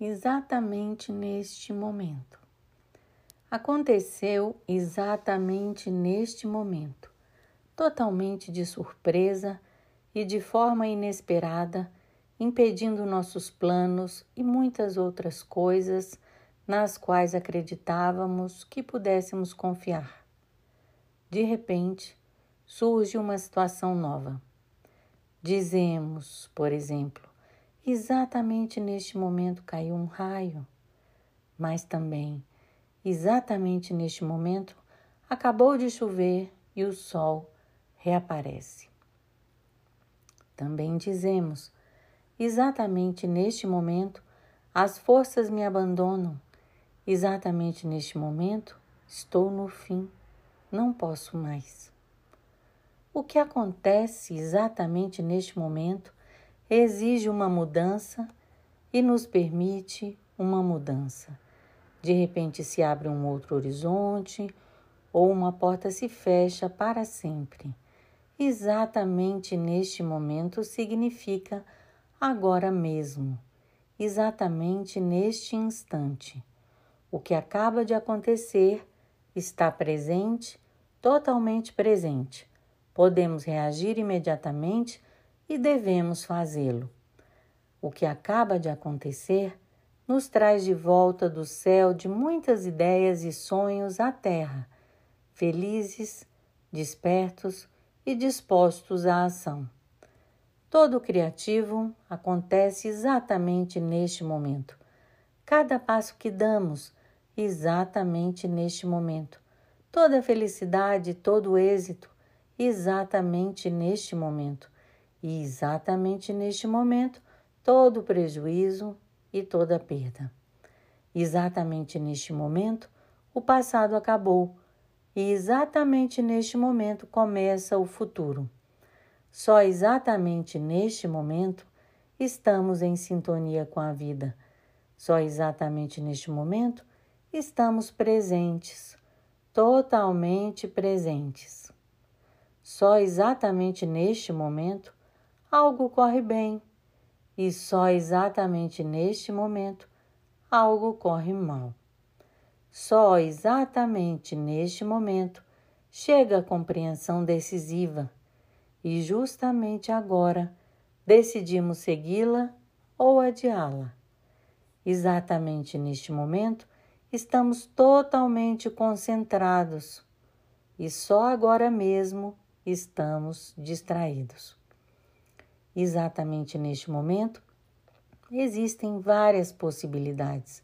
exatamente neste momento. Aconteceu exatamente neste momento, totalmente de surpresa e de forma inesperada, impedindo nossos planos e muitas outras coisas nas quais acreditávamos que pudéssemos confiar. De repente, surge uma situação nova. Dizemos, por exemplo, exatamente neste momento caiu um raio, mas também, exatamente neste momento, acabou de chover e o sol reaparece. Também dizemos, exatamente neste momento, as forças me abandonam Exatamente neste momento, estou no fim, não posso mais. O que acontece exatamente neste momento exige uma mudança e nos permite uma mudança. De repente se abre um outro horizonte ou uma porta se fecha para sempre. Exatamente neste momento significa agora mesmo, exatamente neste instante. O que acaba de acontecer está presente, totalmente presente. Podemos reagir imediatamente e devemos fazê-lo. O que acaba de acontecer nos traz de volta do céu de muitas ideias e sonhos à terra, felizes, despertos e dispostos à ação. Todo criativo acontece exatamente neste momento. Cada passo que damos exatamente neste momento. Toda felicidade, todo êxito, exatamente neste momento. E exatamente neste momento, todo o prejuízo e toda a perda. Exatamente neste momento, o passado acabou e exatamente neste momento começa o futuro. Só exatamente neste momento estamos em sintonia com a vida. Só exatamente neste momento estamos presentes, totalmente presentes. Só exatamente neste momento algo corre bem, e só exatamente neste momento algo corre mal. Só exatamente neste momento chega a compreensão decisiva, e justamente agora decidimos segui-la ou adiá-la. Exatamente neste momento estamos totalmente concentrados e só agora mesmo estamos distraídos. Exatamente neste momento, existem várias possibilidades,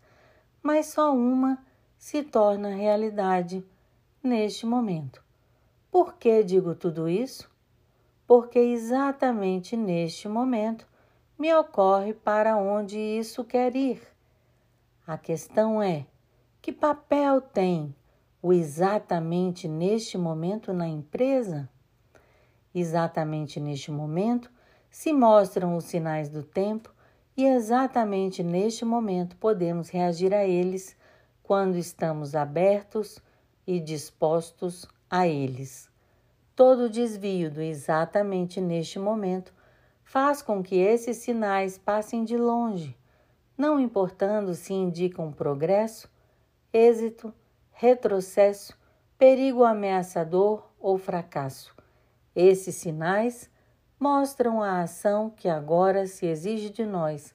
mas só uma se torna realidade neste momento. Por que digo tudo isso? Porque exatamente neste momento me ocorre para onde isso quer ir. A questão é que papel tem o exatamente neste momento na empresa? Exatamente neste momento se mostram os sinais do tempo e exatamente neste momento podemos reagir a eles quando estamos abertos e dispostos a eles. Todo desvio do exatamente neste momento faz com que esses sinais passem de longe, não importando se indicam progresso êxito, retrocesso, perigo ameaçador ou fracasso. Esses sinais mostram a ação que agora se exige de nós,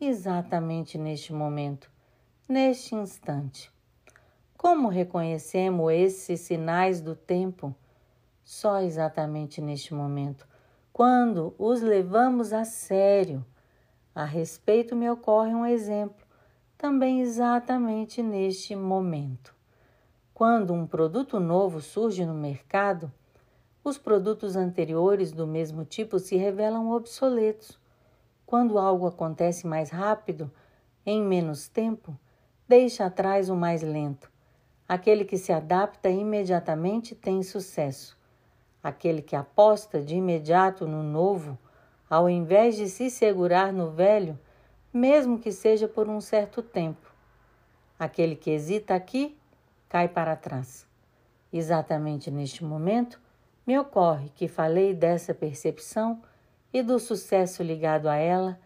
exatamente neste momento, neste instante. Como reconhecemos esses sinais do tempo? Só exatamente neste momento, quando os levamos a sério. A respeito me ocorre um exemplo também exatamente neste momento. Quando um produto novo surge no mercado, os produtos anteriores do mesmo tipo se revelam obsoletos. Quando algo acontece mais rápido, em menos tempo, deixa atrás o mais lento. Aquele que se adapta imediatamente tem sucesso. Aquele que aposta de imediato no novo, ao invés de se segurar no velho, mesmo que seja por um certo tempo. Aquele que hesita aqui cai para trás. Exatamente neste momento, me ocorre que falei dessa percepção e do sucesso ligado a ela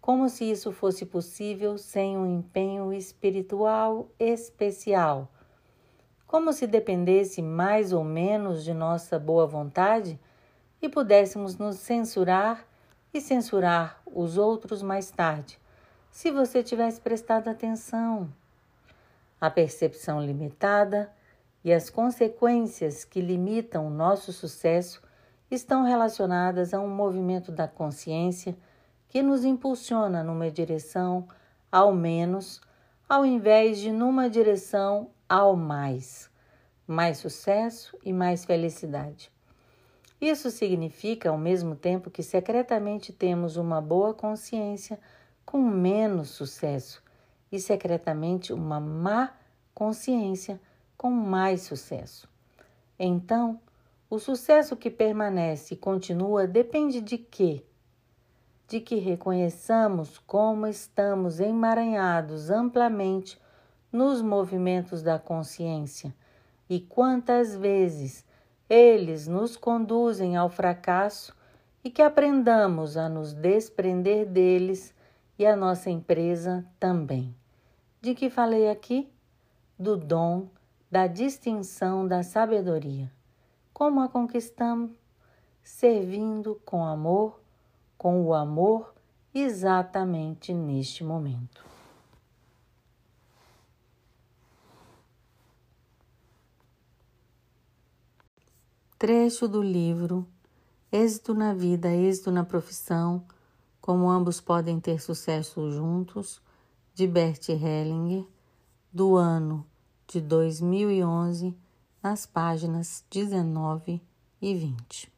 como se isso fosse possível sem um empenho espiritual especial, como se dependesse mais ou menos de nossa boa vontade e pudéssemos nos censurar e censurar os outros mais tarde, se você tivesse prestado atenção. A percepção limitada e as consequências que limitam o nosso sucesso estão relacionadas a um movimento da consciência que nos impulsiona numa direção ao menos, ao invés de numa direção ao mais, mais sucesso e mais felicidade. Isso significa, ao mesmo tempo, que secretamente temos uma boa consciência com menos sucesso e secretamente uma má consciência com mais sucesso. Então, o sucesso que permanece e continua depende de quê? De que reconheçamos como estamos emaranhados amplamente nos movimentos da consciência e quantas vezes eles nos conduzem ao fracasso e que aprendamos a nos desprender deles e a nossa empresa também. De que falei aqui? Do dom, da distinção da sabedoria. Como a conquistamos? Servindo com amor, com o amor exatamente neste momento. Trecho do livro Êxito na Vida, Êxito na Profissão, Como Ambos Podem Ter Sucesso Juntos, de Bert Hellinger, do ano de 2011, nas páginas 19 e 20.